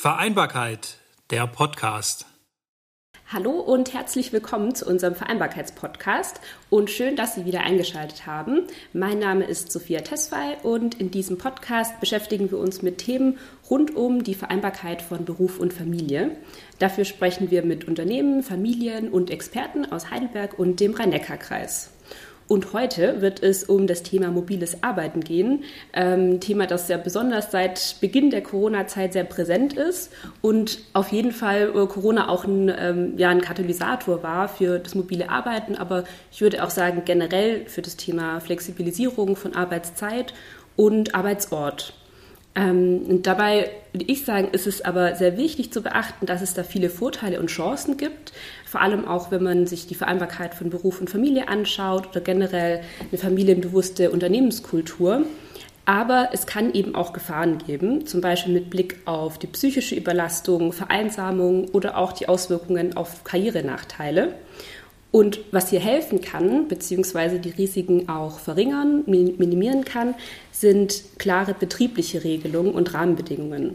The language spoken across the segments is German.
Vereinbarkeit, der Podcast. Hallo und herzlich willkommen zu unserem Vereinbarkeitspodcast und schön, dass Sie wieder eingeschaltet haben. Mein Name ist Sophia Tesfay und in diesem Podcast beschäftigen wir uns mit Themen rund um die Vereinbarkeit von Beruf und Familie. Dafür sprechen wir mit Unternehmen, Familien und Experten aus Heidelberg und dem Rhein-Neckar-Kreis. Und heute wird es um das Thema mobiles Arbeiten gehen. Ähm, Thema, das ja besonders seit Beginn der Corona-Zeit sehr präsent ist und auf jeden Fall äh, Corona auch ein, ähm, ja, ein Katalysator war für das mobile Arbeiten, aber ich würde auch sagen generell für das Thema Flexibilisierung von Arbeitszeit und Arbeitsort. Ähm, und dabei würde ich sagen, ist es aber sehr wichtig zu beachten, dass es da viele Vorteile und Chancen gibt. Vor allem auch, wenn man sich die Vereinbarkeit von Beruf und Familie anschaut oder generell eine familienbewusste Unternehmenskultur. Aber es kann eben auch Gefahren geben, zum Beispiel mit Blick auf die psychische Überlastung, Vereinsamung oder auch die Auswirkungen auf Karrierenachteile. Und was hier helfen kann, beziehungsweise die Risiken auch verringern, minimieren kann, sind klare betriebliche Regelungen und Rahmenbedingungen.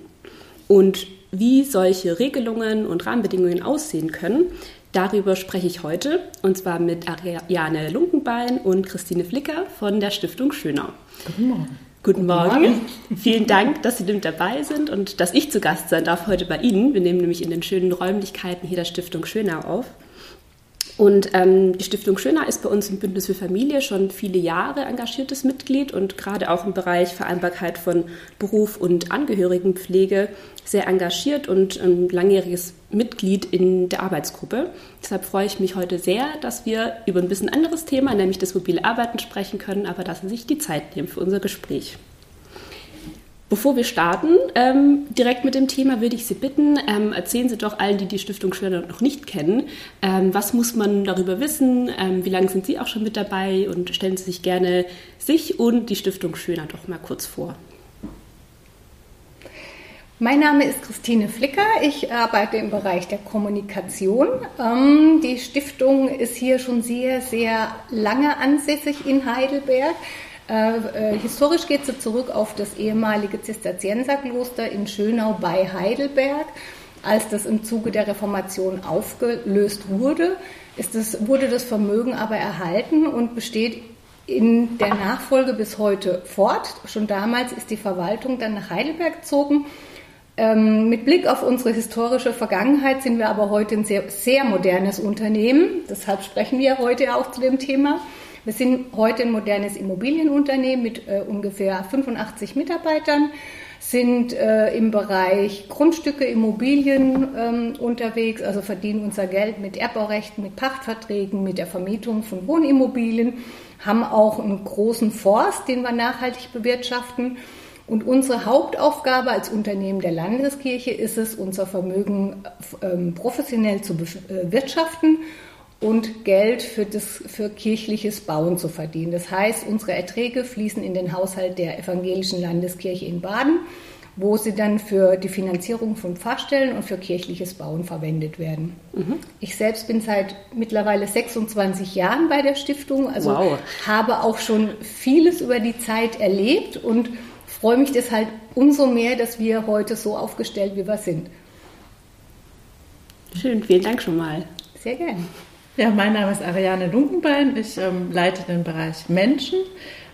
Und wie solche Regelungen und Rahmenbedingungen aussehen können, darüber spreche ich heute, und zwar mit Ariane Lunkenbein und Christine Flicker von der Stiftung Schönau. Guten Morgen. Guten Morgen. Vielen Dank, dass Sie mit dabei sind und dass ich zu Gast sein darf heute bei Ihnen. Wir nehmen nämlich in den schönen Räumlichkeiten hier der Stiftung Schönau auf. Und ähm, die Stiftung Schöner ist bei uns im Bündnis für Familie schon viele Jahre engagiertes Mitglied und gerade auch im Bereich Vereinbarkeit von Beruf und Angehörigenpflege sehr engagiert und ein langjähriges Mitglied in der Arbeitsgruppe. Deshalb freue ich mich heute sehr, dass wir über ein bisschen anderes Thema, nämlich das mobile Arbeiten, sprechen können, aber dass Sie sich die Zeit nehmen für unser Gespräch. Bevor wir starten, ähm, direkt mit dem Thema, würde ich Sie bitten, ähm, erzählen Sie doch allen, die die Stiftung Schöner noch nicht kennen, ähm, was muss man darüber wissen, ähm, wie lange sind Sie auch schon mit dabei und stellen Sie sich gerne sich und die Stiftung Schöner doch mal kurz vor. Mein Name ist Christine Flicker. Ich arbeite im Bereich der Kommunikation. Ähm, die Stiftung ist hier schon sehr, sehr lange ansässig in Heidelberg. Äh, äh, historisch geht sie zurück auf das ehemalige Zisterzienserkloster in Schönau bei Heidelberg. Als das im Zuge der Reformation aufgelöst wurde, ist das, wurde das Vermögen aber erhalten und besteht in der Nachfolge bis heute fort. Schon damals ist die Verwaltung dann nach Heidelberg gezogen. Ähm, mit Blick auf unsere historische Vergangenheit sind wir aber heute ein sehr, sehr modernes Unternehmen. Deshalb sprechen wir heute auch zu dem Thema. Wir sind heute ein modernes Immobilienunternehmen mit äh, ungefähr 85 Mitarbeitern, sind äh, im Bereich Grundstücke, Immobilien ähm, unterwegs, also verdienen unser Geld mit Erbbaurechten, mit Pachtverträgen, mit der Vermietung von Wohnimmobilien, haben auch einen großen Forst, den wir nachhaltig bewirtschaften. Und unsere Hauptaufgabe als Unternehmen der Landeskirche ist es, unser Vermögen ähm, professionell zu bewirtschaften und Geld für, das, für kirchliches Bauen zu verdienen. Das heißt, unsere Erträge fließen in den Haushalt der Evangelischen Landeskirche in Baden, wo sie dann für die Finanzierung von Pfarrstellen und für kirchliches Bauen verwendet werden. Mhm. Ich selbst bin seit mittlerweile 26 Jahren bei der Stiftung, also wow. habe auch schon vieles über die Zeit erlebt und freue mich deshalb umso mehr, dass wir heute so aufgestellt, wie wir sind. Schön, vielen Dank schon mal. Sehr gerne. Ja, mein Name ist Ariane Dunkenbein. Ich ähm, leite den Bereich Menschen,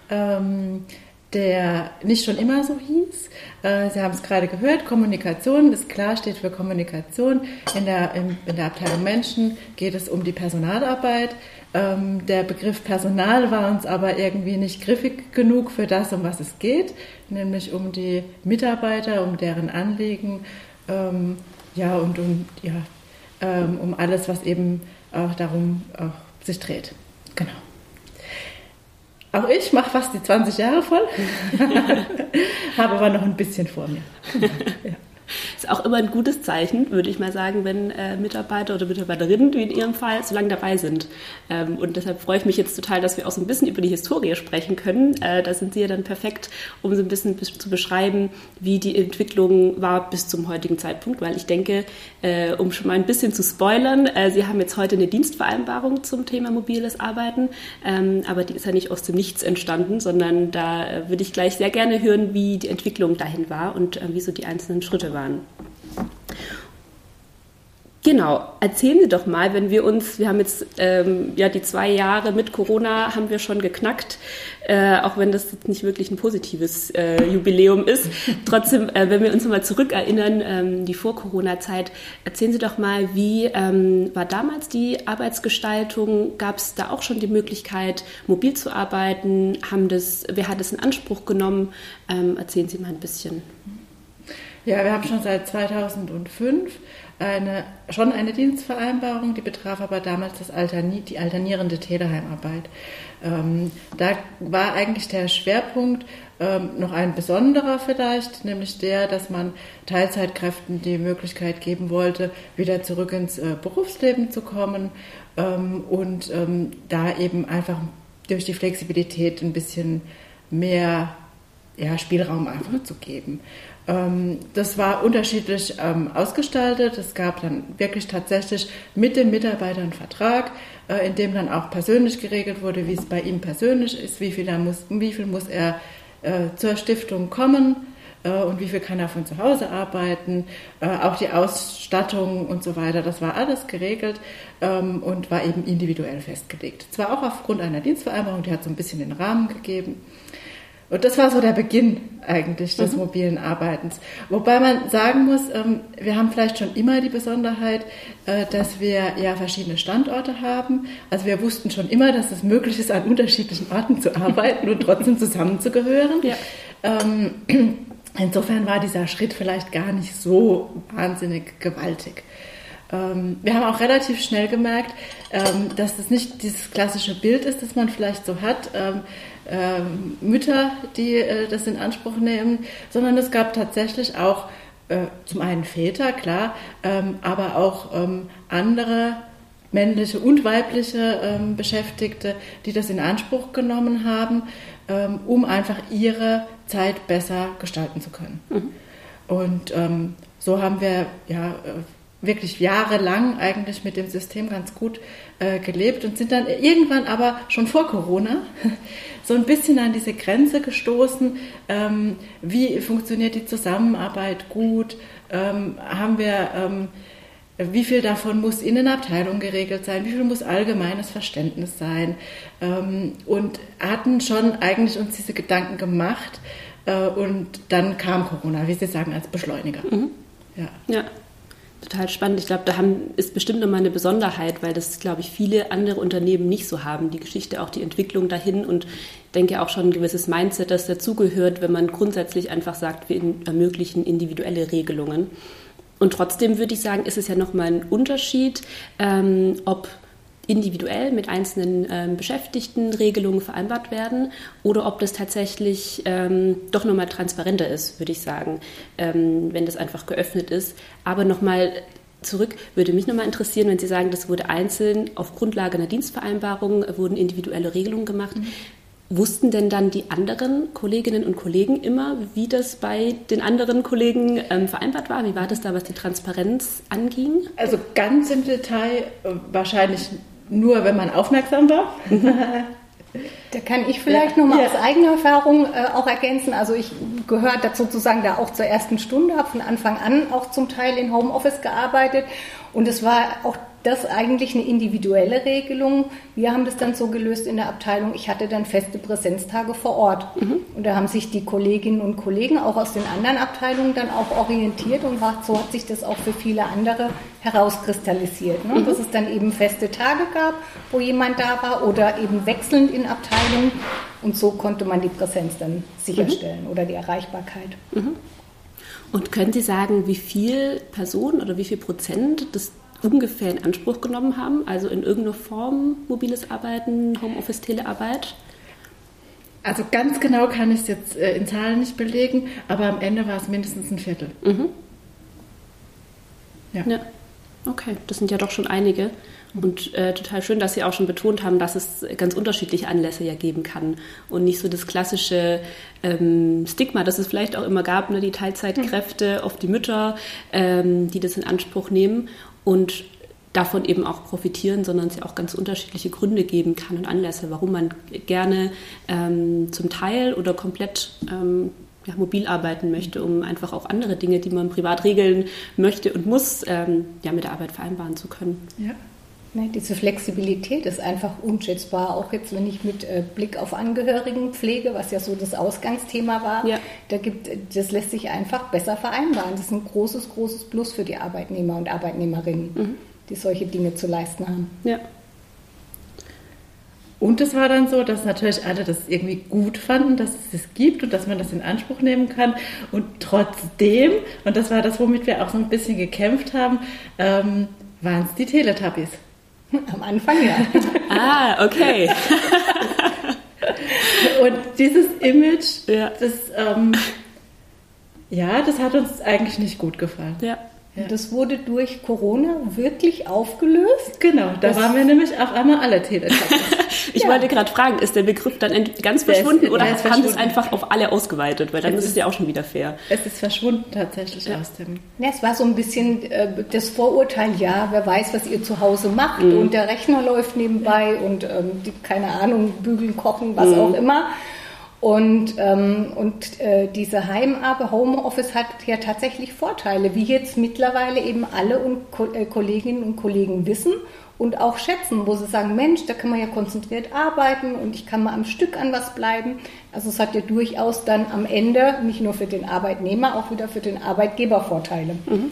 ähm, der nicht schon immer so hieß. Äh, Sie haben es gerade gehört, Kommunikation ist klar, steht für Kommunikation. In der, in, in der Abteilung Menschen geht es um die Personalarbeit. Ähm, der Begriff Personal war uns aber irgendwie nicht griffig genug für das, um was es geht, nämlich um die Mitarbeiter, um deren Anliegen, ähm, ja, und um, ja, ähm, um alles, was eben auch darum auch sich dreht. Genau. Auch ich mache fast die 20 Jahre voll, habe aber noch ein bisschen vor mir. ja. Ist auch immer ein gutes Zeichen, würde ich mal sagen, wenn äh, Mitarbeiter oder Mitarbeiterinnen, wie in Ihrem Fall, so lange dabei sind. Ähm, und deshalb freue ich mich jetzt total, dass wir auch so ein bisschen über die Historie sprechen können. Äh, da sind Sie ja dann perfekt, um so ein bisschen zu beschreiben, wie die Entwicklung war bis zum heutigen Zeitpunkt, weil ich denke, äh, um schon mal ein bisschen zu spoilern, äh, Sie haben jetzt heute eine Dienstvereinbarung zum Thema mobiles Arbeiten, ähm, aber die ist ja nicht aus dem Nichts entstanden, sondern da äh, würde ich gleich sehr gerne hören, wie die Entwicklung dahin war und äh, wie so die einzelnen Schritte waren waren. Genau, erzählen Sie doch mal, wenn wir uns, wir haben jetzt ähm, ja die zwei Jahre mit Corona haben wir schon geknackt, äh, auch wenn das jetzt nicht wirklich ein positives äh, Jubiläum ist. Trotzdem, äh, wenn wir uns nochmal zurückerinnern, ähm, die Vor-Corona-Zeit, erzählen Sie doch mal, wie ähm, war damals die Arbeitsgestaltung? Gab es da auch schon die Möglichkeit, mobil zu arbeiten? Haben das, wer hat es in Anspruch genommen? Ähm, erzählen Sie mal ein bisschen. Ja, wir haben schon seit 2005 eine, schon eine Dienstvereinbarung, die betraf aber damals das Alterni die alternierende Teleheimarbeit. Ähm, da war eigentlich der Schwerpunkt ähm, noch ein besonderer vielleicht, nämlich der, dass man Teilzeitkräften die Möglichkeit geben wollte, wieder zurück ins äh, Berufsleben zu kommen ähm, und ähm, da eben einfach durch die Flexibilität ein bisschen mehr ja, Spielraum einfach zu geben. Ähm, das war unterschiedlich ähm, ausgestaltet. Es gab dann wirklich tatsächlich mit den Mitarbeitern einen Vertrag, äh, in dem dann auch persönlich geregelt wurde, wie es bei ihm persönlich ist, wie viel, er muss, wie viel muss er äh, zur Stiftung kommen äh, und wie viel kann er von zu Hause arbeiten, auch die Ausstattung und so weiter. Das war alles geregelt ähm, und war eben individuell festgelegt. Zwar auch aufgrund einer Dienstvereinbarung, die hat so ein bisschen den Rahmen gegeben. Und das war so der Beginn eigentlich des mhm. mobilen Arbeitens. Wobei man sagen muss, ähm, wir haben vielleicht schon immer die Besonderheit, äh, dass wir ja verschiedene Standorte haben. Also wir wussten schon immer, dass es möglich ist, an unterschiedlichen Orten zu arbeiten und trotzdem zusammenzugehören. Ja. Ähm, insofern war dieser Schritt vielleicht gar nicht so wahnsinnig gewaltig. Ähm, wir haben auch relativ schnell gemerkt, dass das nicht dieses klassische Bild ist, das man vielleicht so hat Mütter, die äh, das in Anspruch nehmen, sondern es gab tatsächlich auch äh, zum einen Väter, klar, ähm, aber auch ähm, andere männliche und weibliche ähm, Beschäftigte, die das in Anspruch genommen haben, ähm, um einfach ihre Zeit besser gestalten zu können. Mhm. Und ähm, so haben wir ja äh, wirklich jahrelang eigentlich mit dem System ganz gut äh, gelebt und sind dann irgendwann aber schon vor Corona so ein bisschen an diese Grenze gestoßen. Ähm, wie funktioniert die Zusammenarbeit gut? Ähm, haben wir, ähm, wie viel davon muss in den Abteilungen geregelt sein? Wie viel muss allgemeines Verständnis sein? Ähm, und hatten schon eigentlich uns diese Gedanken gemacht. Äh, und dann kam Corona, wie Sie sagen, als Beschleuniger. Mhm. Ja. ja total spannend. Ich glaube, da haben, ist bestimmt nochmal eine Besonderheit, weil das, glaube ich, viele andere Unternehmen nicht so haben. Die Geschichte, auch die Entwicklung dahin und denke auch schon ein gewisses Mindset, das dazugehört, wenn man grundsätzlich einfach sagt, wir ermöglichen individuelle Regelungen. Und trotzdem würde ich sagen, ist es ja nochmal ein Unterschied, ähm, ob individuell mit einzelnen ähm, Beschäftigten Regelungen vereinbart werden oder ob das tatsächlich ähm, doch nochmal transparenter ist, würde ich sagen, ähm, wenn das einfach geöffnet ist. Aber nochmal zurück, würde mich nochmal interessieren, wenn Sie sagen, das wurde einzeln auf Grundlage einer Dienstvereinbarung, wurden individuelle Regelungen gemacht. Mhm. Wussten denn dann die anderen Kolleginnen und Kollegen immer, wie das bei den anderen Kollegen ähm, vereinbart war? Wie war das da, was die Transparenz anging? Also ganz im Detail äh, wahrscheinlich nur wenn man aufmerksam war. Da kann ich vielleicht ja. nochmal ja. aus eigener Erfahrung äh, auch ergänzen. Also ich gehöre dazu sozusagen da auch zur ersten Stunde, habe von Anfang an auch zum Teil in Homeoffice gearbeitet und es war auch das eigentlich eine individuelle Regelung. Wir haben das dann so gelöst in der Abteilung. Ich hatte dann feste Präsenztage vor Ort. Mhm. Und da haben sich die Kolleginnen und Kollegen auch aus den anderen Abteilungen dann auch orientiert und so hat sich das auch für viele andere herauskristallisiert. Ne? Mhm. Dass es dann eben feste Tage gab, wo jemand da war oder eben wechselnd in Abteilungen. Und so konnte man die Präsenz dann sicherstellen mhm. oder die Erreichbarkeit. Und können Sie sagen, wie viel Personen oder wie viel Prozent das ungefähr in Anspruch genommen haben? Also in irgendeiner Form mobiles Arbeiten, Homeoffice, Telearbeit? Also ganz genau kann ich es jetzt äh, in Zahlen nicht belegen, aber am Ende war es mindestens ein Viertel. Mhm. Ja. ja. Okay, das sind ja doch schon einige. Und äh, total schön, dass Sie auch schon betont haben, dass es ganz unterschiedliche Anlässe ja geben kann und nicht so das klassische ähm, Stigma, das es vielleicht auch immer gab, ne, die Teilzeitkräfte, oft die Mütter, ähm, die das in Anspruch nehmen und davon eben auch profitieren, sondern es ja auch ganz unterschiedliche Gründe geben kann und Anlässe, warum man gerne ähm, zum Teil oder komplett ähm, ja, mobil arbeiten möchte, um einfach auch andere Dinge, die man privat regeln möchte und muss, ähm, ja, mit der Arbeit vereinbaren zu können. Ja. Ne, diese Flexibilität ist einfach unschätzbar. Auch jetzt, wenn ich mit äh, Blick auf Angehörigenpflege, was ja so das Ausgangsthema war, ja. da gibt, das lässt sich einfach besser vereinbaren. Das ist ein großes, großes Plus für die Arbeitnehmer und Arbeitnehmerinnen, mhm. die solche Dinge zu leisten haben. Ja. Und es war dann so, dass natürlich alle das irgendwie gut fanden, dass es das gibt und dass man das in Anspruch nehmen kann. Und trotzdem, und das war das, womit wir auch so ein bisschen gekämpft haben, ähm, waren es die Teletubbies. Am Anfang ja. ah, okay. und dieses Image, ja. das, ähm, ja, das hat uns eigentlich nicht gut gefallen. Ja. Ja. Das wurde durch Corona wirklich aufgelöst. Genau, da das waren wir nämlich auf einmal alle Teletubbies. ich ja. wollte gerade fragen, ist der Begriff dann ganz verschwunden ist, oder haben verschwunden. es einfach auf alle ausgeweitet? Weil dann es ist es ja auch schon wieder fair. Es ist verschwunden tatsächlich ja. aus dem. Ja, es war so ein bisschen äh, das Vorurteil, ja, wer weiß, was ihr zu Hause macht mhm. und der Rechner läuft nebenbei und ähm, die, keine Ahnung, bügeln, kochen, was mhm. auch immer. Und, ähm, und äh, diese Heimarbeit, Homeoffice hat ja tatsächlich Vorteile, wie jetzt mittlerweile eben alle und Ko äh, Kolleginnen und Kollegen wissen und auch schätzen, wo sie sagen, Mensch, da kann man ja konzentriert arbeiten und ich kann mal am Stück an was bleiben. Also es hat ja durchaus dann am Ende nicht nur für den Arbeitnehmer, auch wieder für den Arbeitgeber Vorteile. Mhm.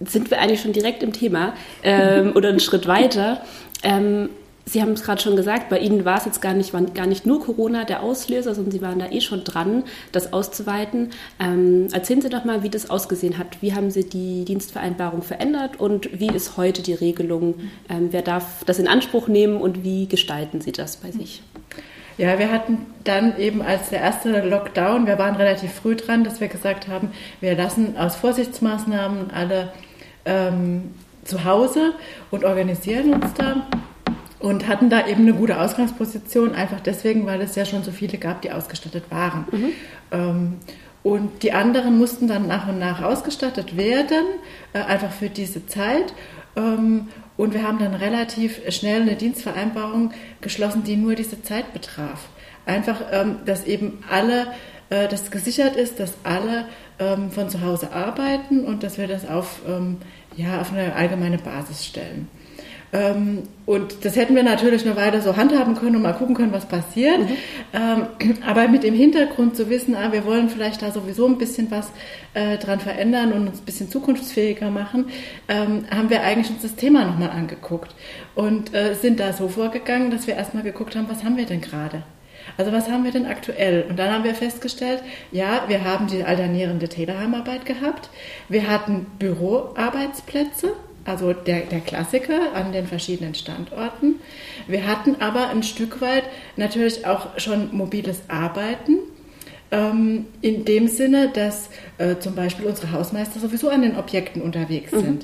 Sind wir eigentlich schon direkt im Thema ähm, oder einen Schritt weiter? Ähm, Sie haben es gerade schon gesagt, bei Ihnen war es jetzt gar nicht, gar nicht nur Corona der Auslöser, sondern Sie waren da eh schon dran, das auszuweiten. Ähm, erzählen Sie doch mal, wie das ausgesehen hat. Wie haben Sie die Dienstvereinbarung verändert und wie ist heute die Regelung? Ähm, wer darf das in Anspruch nehmen und wie gestalten Sie das bei sich? Ja, wir hatten dann eben als der erste Lockdown, wir waren relativ früh dran, dass wir gesagt haben, wir lassen aus Vorsichtsmaßnahmen alle ähm, zu Hause und organisieren uns da und hatten da eben eine gute Ausgangsposition, einfach deswegen, weil es ja schon so viele gab, die ausgestattet waren. Mhm. Ähm, und die anderen mussten dann nach und nach ausgestattet werden, äh, einfach für diese Zeit. Ähm, und wir haben dann relativ schnell eine Dienstvereinbarung geschlossen, die nur diese Zeit betraf. Einfach, ähm, dass eben alle, äh, dass gesichert ist, dass alle ähm, von zu Hause arbeiten und dass wir das auf, ja, auf eine allgemeine Basis stellen. Ähm, und das hätten wir natürlich nur weiter so handhaben können und mal gucken können, was passiert. Mhm. Ähm, aber mit dem Hintergrund zu wissen, ah, wir wollen vielleicht da sowieso ein bisschen was äh, dran verändern und uns ein bisschen zukunftsfähiger machen, ähm, haben wir eigentlich uns das Thema nochmal angeguckt und äh, sind da so vorgegangen, dass wir erstmal geguckt haben, was haben wir denn gerade? Also was haben wir denn aktuell? Und dann haben wir festgestellt, ja, wir haben die alternierende Teleheimarbeit gehabt, wir hatten Büroarbeitsplätze, also der, der Klassiker an den verschiedenen Standorten. Wir hatten aber ein Stück weit natürlich auch schon mobiles Arbeiten. Ähm, in dem Sinne, dass äh, zum Beispiel unsere Hausmeister sowieso an den Objekten unterwegs mhm.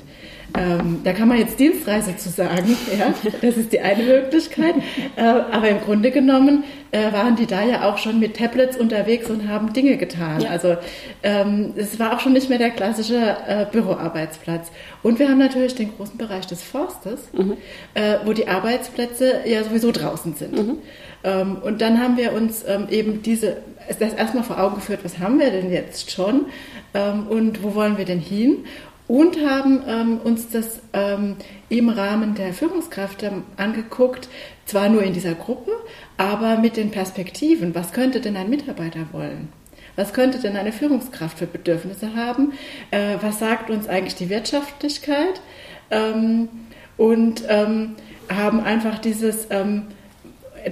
Ähm, da kann man jetzt Dienstreise zu sagen, ja, das ist die eine Möglichkeit. Äh, aber im Grunde genommen äh, waren die da ja auch schon mit Tablets unterwegs und haben Dinge getan. Ja. Also ähm, es war auch schon nicht mehr der klassische äh, Büroarbeitsplatz. Und wir haben natürlich den großen Bereich des Forstes, mhm. Äh, wo die Arbeitsplätze ja sowieso draußen sind. Mhm. Ähm, und dann haben wir uns ähm, eben diese, das erstmal vor Augen geführt, was haben wir denn jetzt schon ähm, und wo wollen wir denn hin? Und haben ähm, uns das ähm, im Rahmen der Führungskräfte angeguckt, zwar nur in dieser Gruppe, aber mit den Perspektiven. Was könnte denn ein Mitarbeiter wollen? Was könnte denn eine Führungskraft für Bedürfnisse haben? Äh, was sagt uns eigentlich die Wirtschaftlichkeit? Ähm, und ähm, haben einfach dieses ähm,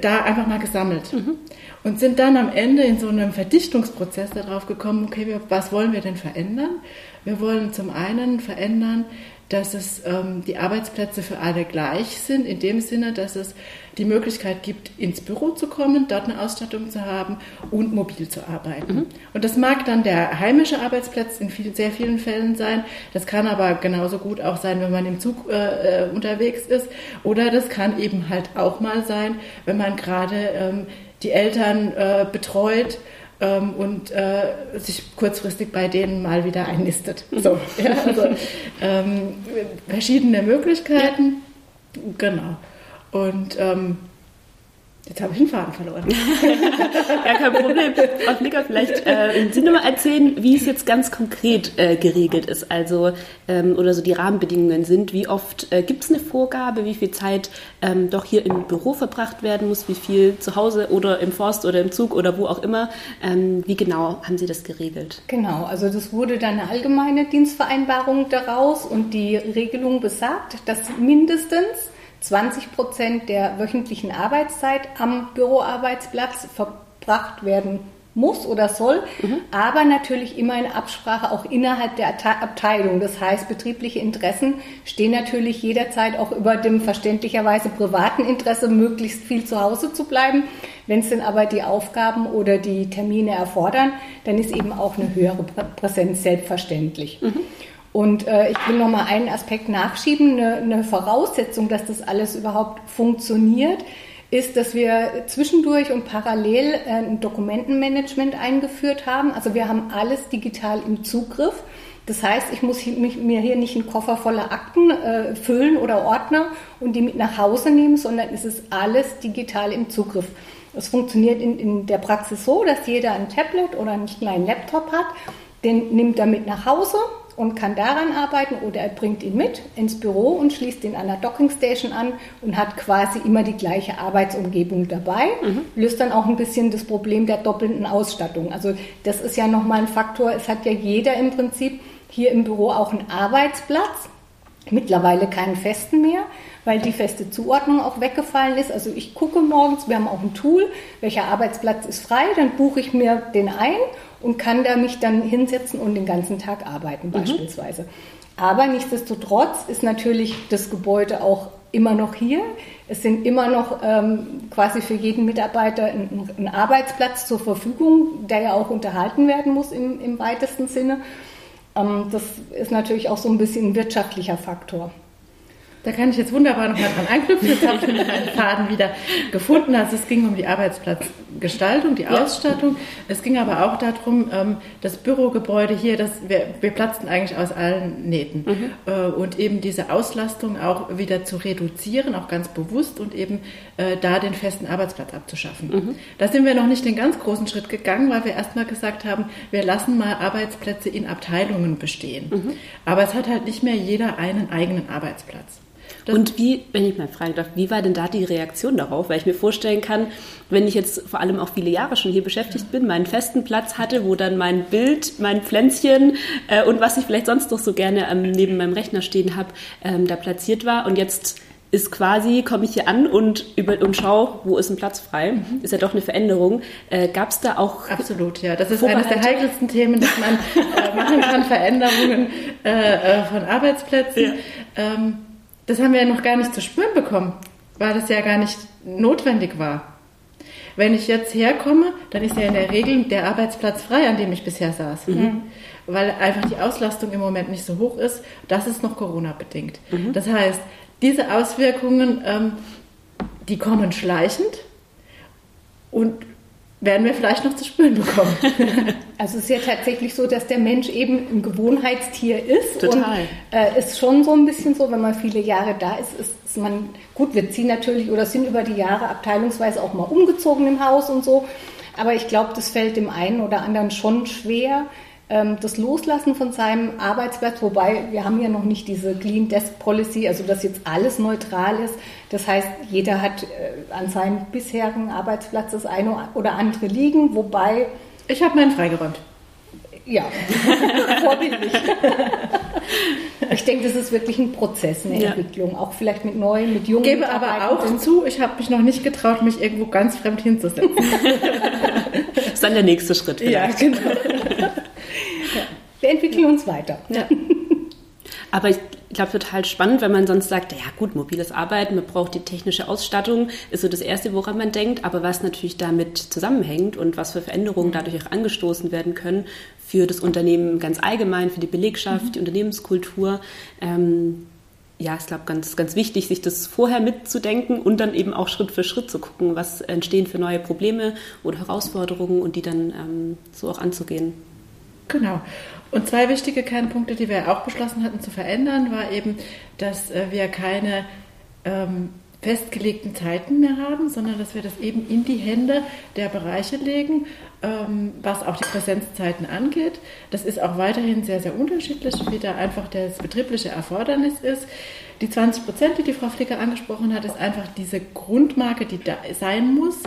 da einfach mal gesammelt. Mhm. Und sind dann am Ende in so einem Verdichtungsprozess darauf gekommen, okay, was wollen wir denn verändern? Wir wollen zum einen verändern, dass es ähm, die Arbeitsplätze für alle gleich sind, in dem Sinne, dass es die Möglichkeit gibt, ins Büro zu kommen, dort eine Ausstattung zu haben und mobil zu arbeiten. Mhm. Und das mag dann der heimische Arbeitsplatz in viel, sehr vielen Fällen sein. Das kann aber genauso gut auch sein, wenn man im Zug äh, äh unterwegs ist. Oder das kann eben halt auch mal sein, wenn man gerade ähm, die Eltern äh, betreut ähm, und äh, sich kurzfristig bei denen mal wieder einnistet. So, ja, also ähm, verschiedene Möglichkeiten. Genau. Und ähm, Jetzt habe ich den Faden verloren. ja, kein Problem. Frau Flicker, vielleicht äh, Sie nochmal erzählen, wie es jetzt ganz konkret äh, geregelt ist, also ähm, oder so die Rahmenbedingungen sind. Wie oft äh, gibt es eine Vorgabe, wie viel Zeit ähm, doch hier im Büro verbracht werden muss, wie viel zu Hause oder im Forst oder im Zug oder wo auch immer. Ähm, wie genau haben Sie das geregelt? Genau, also das wurde dann eine allgemeine Dienstvereinbarung daraus und die Regelung besagt, dass mindestens 20 Prozent der wöchentlichen Arbeitszeit am Büroarbeitsplatz verbracht werden muss oder soll, mhm. aber natürlich immer in Absprache auch innerhalb der Abteilung. Das heißt, betriebliche Interessen stehen natürlich jederzeit auch über dem verständlicherweise privaten Interesse, möglichst viel zu Hause zu bleiben. Wenn es denn aber die Aufgaben oder die Termine erfordern, dann ist eben auch eine höhere Präsenz selbstverständlich. Mhm. Und äh, ich will noch mal einen Aspekt nachschieben. Eine, eine Voraussetzung, dass das alles überhaupt funktioniert, ist, dass wir zwischendurch und parallel äh, ein Dokumentenmanagement eingeführt haben. Also wir haben alles digital im Zugriff. Das heißt, ich muss mir hier nicht einen Koffer voller Akten äh, füllen oder Ordner und die mit nach Hause nehmen, sondern es ist alles digital im Zugriff. Es funktioniert in, in der Praxis so, dass jeder ein Tablet oder einen kleinen Laptop hat, den nimmt er mit nach Hause und kann daran arbeiten oder er bringt ihn mit ins Büro und schließt ihn an der Dockingstation an und hat quasi immer die gleiche Arbeitsumgebung dabei, mhm. löst dann auch ein bisschen das Problem der doppelten Ausstattung. Also das ist ja nochmal ein Faktor, es hat ja jeder im Prinzip hier im Büro auch einen Arbeitsplatz, mittlerweile keinen festen mehr, weil die feste Zuordnung auch weggefallen ist. Also ich gucke morgens, wir haben auch ein Tool, welcher Arbeitsplatz ist frei, dann buche ich mir den ein und kann da mich dann hinsetzen und den ganzen Tag arbeiten mhm. beispielsweise. Aber nichtsdestotrotz ist natürlich das Gebäude auch immer noch hier. Es sind immer noch ähm, quasi für jeden Mitarbeiter ein, ein, Arbeitsplatz zur Verfügung, der ja auch unterhalten werden muss im, im weitesten Sinne. Ähm, das ist natürlich auch so ein bisschen ein wirtschaftlicher Faktor. Da kann ich jetzt wunderbar nochmal dran anknüpfen. Jetzt habe ich meinen Faden wieder gefunden. Also es ging um die Arbeitsplatzgestaltung, die ja. Ausstattung. Es ging aber auch darum, ähm, das Bürogebäude hier, das, wir, wir platzten eigentlich aus allen Nähten. Mhm. Äh, und eben diese Auslastung auch wieder zu reduzieren, auch ganz bewusst und eben äh, da den festen Arbeitsplatz abzuschaffen. Mhm. Da sind wir noch nicht den ganz großen Schritt gegangen, weil wir erstmal gesagt haben, wir lassen mal Arbeitsplätze in Abteilungen bestehen. Mhm. Aber es hat halt nicht mehr jeder einen eigenen Arbeitsplatz. Und wie, wenn ich mal fragen darf, wie war denn da die Reaktion darauf? Weil ich mir vorstellen kann, wenn ich jetzt vor allem auch viele Jahre schon hier beschäftigt bin, meinen festen Platz hatte, wo dann mein Bild, mein Pflänzchen äh, und was ich vielleicht sonst noch so gerne ähm, neben meinem Rechner stehen habe, ähm, da platziert war und jetzt ist quasi, komme ich hier an und, über, und schaue, wo ist ein Platz frei. Mhm. Ist ja doch eine Veränderung. Äh, Gab es da auch. Absolut, ja. Das ist eines der heikelsten Themen, dass man äh, machen kann, Veränderungen äh, äh von Arbeitsplätzen. Ja. Ähm, das haben wir ja noch gar nicht zu spüren bekommen, weil das ja gar nicht notwendig war. Wenn ich jetzt herkomme, dann ist ja in der Regel der Arbeitsplatz frei, an dem ich bisher saß. Mhm. Weil einfach die Auslastung im Moment nicht so hoch ist. Das ist noch Corona-bedingt. Mhm. Das heißt, diese Auswirkungen, ähm, die kommen schleichend und werden wir vielleicht noch zu spüren bekommen. Also es ist ja tatsächlich so, dass der Mensch eben ein Gewohnheitstier ist. Total. Und äh, ist schon so ein bisschen so, wenn man viele Jahre da ist, ist, ist man, gut, wir ziehen natürlich oder sind über die Jahre abteilungsweise auch mal umgezogen im Haus und so. Aber ich glaube, das fällt dem einen oder anderen schon schwer, das Loslassen von seinem Arbeitsplatz, wobei wir haben ja noch nicht diese Clean Desk Policy, also dass jetzt alles neutral ist. Das heißt, jeder hat äh, an seinem bisherigen Arbeitsplatz das eine oder andere liegen, wobei... Ich habe meinen freigeräumt. Ja, vorbildlich. ich denke, das ist wirklich ein Prozess, eine ja. Entwicklung, auch vielleicht mit neuen, mit jungen. Ich gebe aber auch zu, ich habe mich noch nicht getraut, mich irgendwo ganz fremd hinzusetzen. das ist dann der nächste Schritt. Vielleicht. Ja, genau wir entwickeln uns weiter. Ja. Aber ich glaube, total spannend, wenn man sonst sagt, ja gut, mobiles Arbeiten, man braucht die technische Ausstattung, ist so das Erste, woran man denkt. Aber was natürlich damit zusammenhängt und was für Veränderungen dadurch auch angestoßen werden können für das Unternehmen ganz allgemein, für die Belegschaft, mhm. die Unternehmenskultur. Ähm, ja, ich glaube, ganz, ganz wichtig, sich das vorher mitzudenken und dann eben auch Schritt für Schritt zu gucken, was entstehen für neue Probleme oder Herausforderungen und die dann ähm, so auch anzugehen. Genau. Und zwei wichtige Kernpunkte, die wir auch beschlossen hatten zu verändern, war eben, dass äh, wir keine ähm, festgelegten Zeiten mehr haben, sondern dass wir das eben in die Hände der Bereiche legen, ähm, was auch die Präsenzzeiten angeht. Das ist auch weiterhin sehr, sehr unterschiedlich, wie da einfach das betriebliche Erfordernis ist. Die 20 Prozent, die die Frau Flicker angesprochen hat, ist einfach diese Grundmarke, die da sein muss,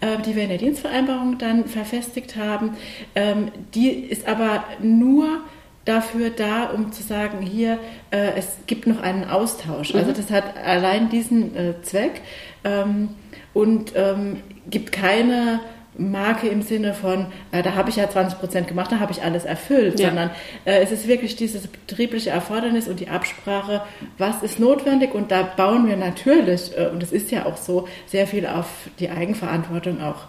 äh, die wir in der Dienstvereinbarung dann verfestigt haben. Ähm, die ist aber nur dafür da, um zu sagen, hier, äh, es gibt noch einen Austausch. Also mhm. das hat allein diesen äh, Zweck ähm, und ähm, gibt keine Marke im Sinne von, äh, da habe ich ja 20 Prozent gemacht, da habe ich alles erfüllt, ja. sondern äh, es ist wirklich dieses betriebliche Erfordernis und die Absprache, was ist notwendig und da bauen wir natürlich, äh, und es ist ja auch so, sehr viel auf die Eigenverantwortung auch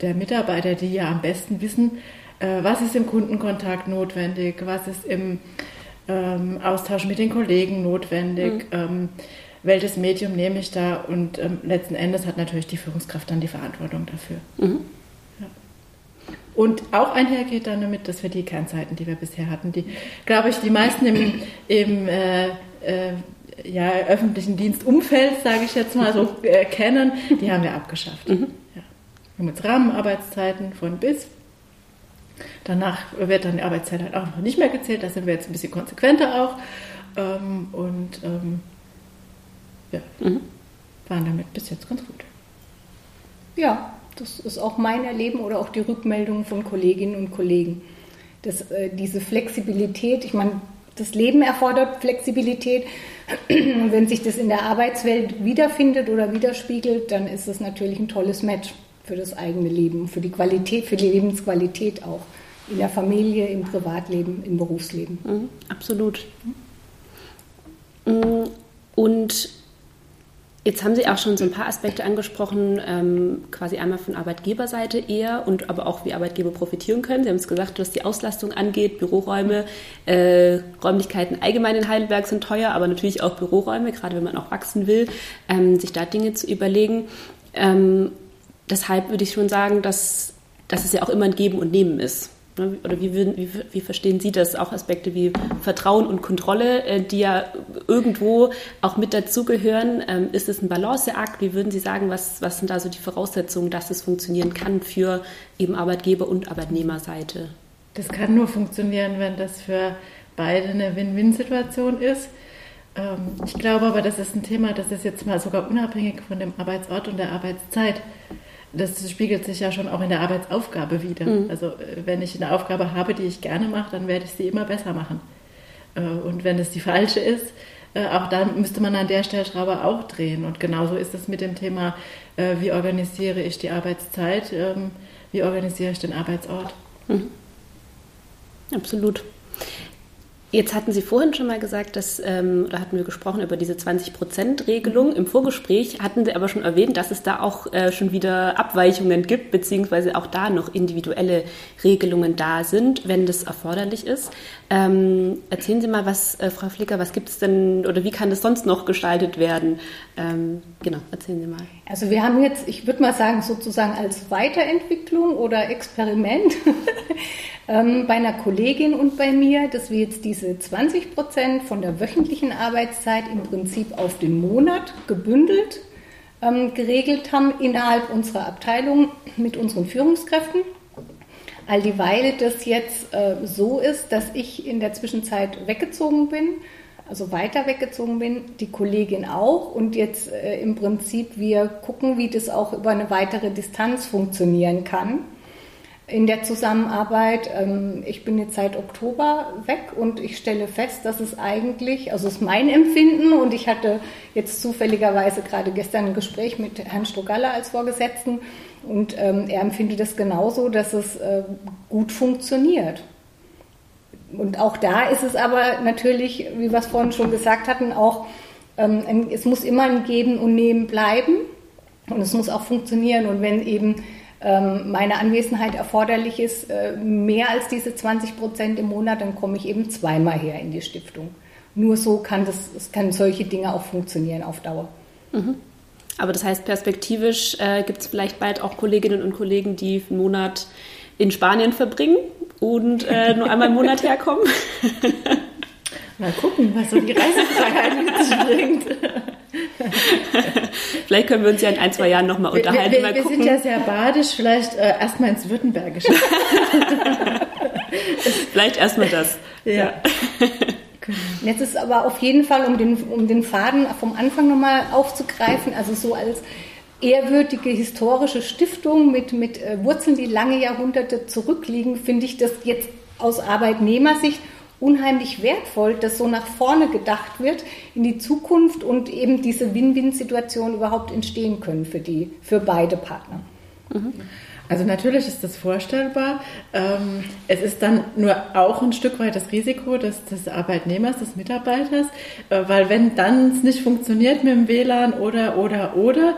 der Mitarbeiter, die ja am besten wissen, was ist im Kundenkontakt notwendig, was ist im ähm, Austausch mit den Kollegen notwendig, mhm. ähm, welches Medium nehme ich da und ähm, letzten Endes hat natürlich die Führungskraft dann die Verantwortung dafür. Mhm. Ja. Und auch einhergeht dann damit, dass wir die Kernzeiten, die wir bisher hatten, die, glaube ich, die meisten im, im äh, äh, ja, öffentlichen Dienstumfeld, sage ich jetzt mal so, äh, kennen, die haben wir abgeschafft. Mhm. Ja. Wir haben jetzt Rahmenarbeitszeiten von bis Danach wird dann die Arbeitszeit halt auch noch nicht mehr gezählt. Da sind wir jetzt ein bisschen konsequenter auch. Ähm, und ähm, ja, mhm. waren damit bis jetzt ganz gut. Ja, das ist auch mein Erleben oder auch die Rückmeldung von Kolleginnen und Kollegen. Dass äh, diese Flexibilität, ich meine, das Leben erfordert Flexibilität. Und wenn sich das in der Arbeitswelt wiederfindet oder widerspiegelt, dann ist das natürlich ein tolles Match für das eigene Leben, für die Qualität, für die Lebensqualität auch. In der Familie, im Privatleben, im Berufsleben. Mhm, absolut. Mhm. Und Jetzt haben Sie auch schon so ein paar Aspekte angesprochen, ähm, quasi einmal von Arbeitgeberseite eher und aber auch wie Arbeitgeber profitieren können. Sie haben es gesagt, was die Auslastung angeht, Büroräume, äh, Räumlichkeiten allgemein in Heidelberg sind teuer, aber natürlich auch Büroräume, gerade wenn man auch wachsen will, ähm, sich da Dinge zu überlegen. Ähm, deshalb würde ich schon sagen, dass, dass es ja auch immer ein Geben und Nehmen ist. Ne? Oder wie, wie, wie, verstehen Sie das? Auch Aspekte wie Vertrauen und Kontrolle, äh, die ja irgendwo auch mit dazugehören. Ähm, ist es ein Balanceakt? Wie würden Sie sagen, was, was sind da so die Voraussetzungen, dass es funktionieren kann für eben Arbeitgeber- und Arbeitnehmerseite? Das kann nur funktionieren, wenn das für beide eine Win-Win-Situation ist. Ähm, ich glaube aber, das ist ein Thema, das ist jetzt mal sogar unabhängig von dem Arbeitsort und der Arbeitszeit. Das spiegelt sich ja schon auch in der Arbeitsaufgabe wieder. Mhm. Also äh, wenn ich eine Aufgabe habe, die ich gerne mache, dann werde ich sie immer besser machen. Äh, und wenn es die falsche ist, äh, auch da müsste man an der Stellschraube auch drehen. Und genauso ist es mit dem Thema, wie organisiere ich die Arbeitszeit, ähm, wie organisiere ich den Arbeitsort. Mhm. Absolut. Jetzt hatten Sie vorhin schon mal gesagt, dass, ähm, da hatten wir gesprochen über diese 20-Prozent-Regelung. Im Vorgespräch hatten Sie aber schon erwähnt, dass es da auch äh, schon wieder Abweichungen gibt, beziehungsweise auch da noch individuelle Regelungen da sind, wenn das erforderlich ist. Ähm, erzählen Sie mal, was, äh, Frau Flicker, was gibt es denn oder wie kann das sonst noch gestaltet werden? Ähm, genau, erzählen Sie mal. Also wir haben jetzt, ich würde mal sagen, sozusagen als Weiterentwicklung oder Experiment ähm, bei einer Kollegin und bei mir, dass wir jetzt diese 20 Prozent von der wöchentlichen Arbeitszeit im Prinzip auf den Monat gebündelt ähm, geregelt haben innerhalb unserer Abteilung mit unseren Führungskräften. All dieweil das jetzt äh, so ist, dass ich in der Zwischenzeit weggezogen bin, also weiter weggezogen bin, die Kollegin auch und jetzt äh, im Prinzip wir gucken, wie das auch über eine weitere Distanz funktionieren kann in der Zusammenarbeit. Ähm, ich bin jetzt seit Oktober weg und ich stelle fest, dass es eigentlich, also es ist mein Empfinden und ich hatte jetzt zufälligerweise gerade gestern ein Gespräch mit Herrn Strogalla als Vorgesetzten und ähm, er empfindet es genauso, dass es äh, gut funktioniert. Und auch da ist es aber natürlich, wie wir es vorhin schon gesagt hatten, auch, ähm, es muss immer ein Geben und Nehmen bleiben und es muss auch funktionieren. Und wenn eben ähm, meine Anwesenheit erforderlich ist, äh, mehr als diese 20 Prozent im Monat, dann komme ich eben zweimal her in die Stiftung. Nur so kann das, es kann solche Dinge auch funktionieren auf Dauer. Mhm. Aber das heißt, perspektivisch äh, gibt es vielleicht bald auch Kolleginnen und Kollegen, die einen Monat in Spanien verbringen und äh, nur einmal im Monat herkommen. Mal gucken, was so die Reisefreiheit mit sich bringt. vielleicht können wir uns ja in ein, zwei Jahren nochmal unterhalten. Wir, wir, wir sind ja sehr badisch, vielleicht äh, erstmal ins Württembergische. vielleicht erstmal das. Ja. ja. Jetzt ist aber auf jeden Fall, um den, um den Faden vom Anfang nochmal aufzugreifen, also so als ehrwürdige historische Stiftung mit, mit äh, Wurzeln, die lange Jahrhunderte zurückliegen, finde ich das jetzt aus Arbeitnehmersicht unheimlich wertvoll, dass so nach vorne gedacht wird in die Zukunft und eben diese Win-Win-Situation überhaupt entstehen können für die, für beide Partner. Mhm. Also natürlich ist das vorstellbar. Ähm, es ist dann nur auch ein Stück weit das Risiko des, des Arbeitnehmers, des Mitarbeiters, äh, weil wenn dann es nicht funktioniert mit dem WLAN oder, oder, oder,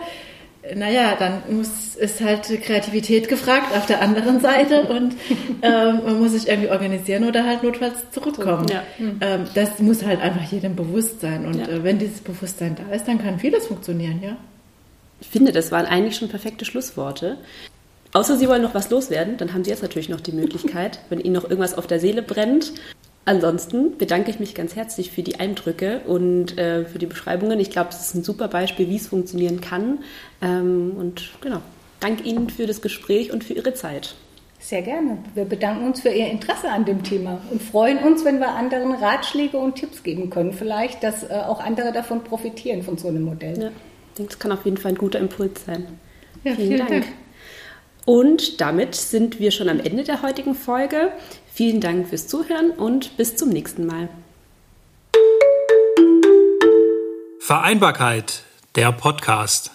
naja, dann muss, ist halt Kreativität gefragt auf der anderen Seite und ähm, man muss sich irgendwie organisieren oder halt notfalls zurückkommen. Ja. Ähm, das muss halt einfach jedem bewusst sein. Und ja. äh, wenn dieses Bewusstsein da ist, dann kann vieles funktionieren, ja. Ich finde, das waren eigentlich schon perfekte Schlussworte. Außer Sie wollen noch was loswerden, dann haben Sie jetzt natürlich noch die Möglichkeit, wenn Ihnen noch irgendwas auf der Seele brennt. Ansonsten bedanke ich mich ganz herzlich für die Eindrücke und äh, für die Beschreibungen. Ich glaube, es ist ein super Beispiel, wie es funktionieren kann. Ähm, und genau, danke Ihnen für das Gespräch und für Ihre Zeit. Sehr gerne. Wir bedanken uns für Ihr Interesse an dem Thema und freuen uns, wenn wir anderen Ratschläge und Tipps geben können. Vielleicht, dass äh, auch andere davon profitieren von so einem Modell. Ja, ich denke, es kann auf jeden Fall ein guter Impuls sein. Ja, vielen, vielen Dank. Dank. Und damit sind wir schon am Ende der heutigen Folge. Vielen Dank fürs Zuhören und bis zum nächsten Mal. Vereinbarkeit, der Podcast.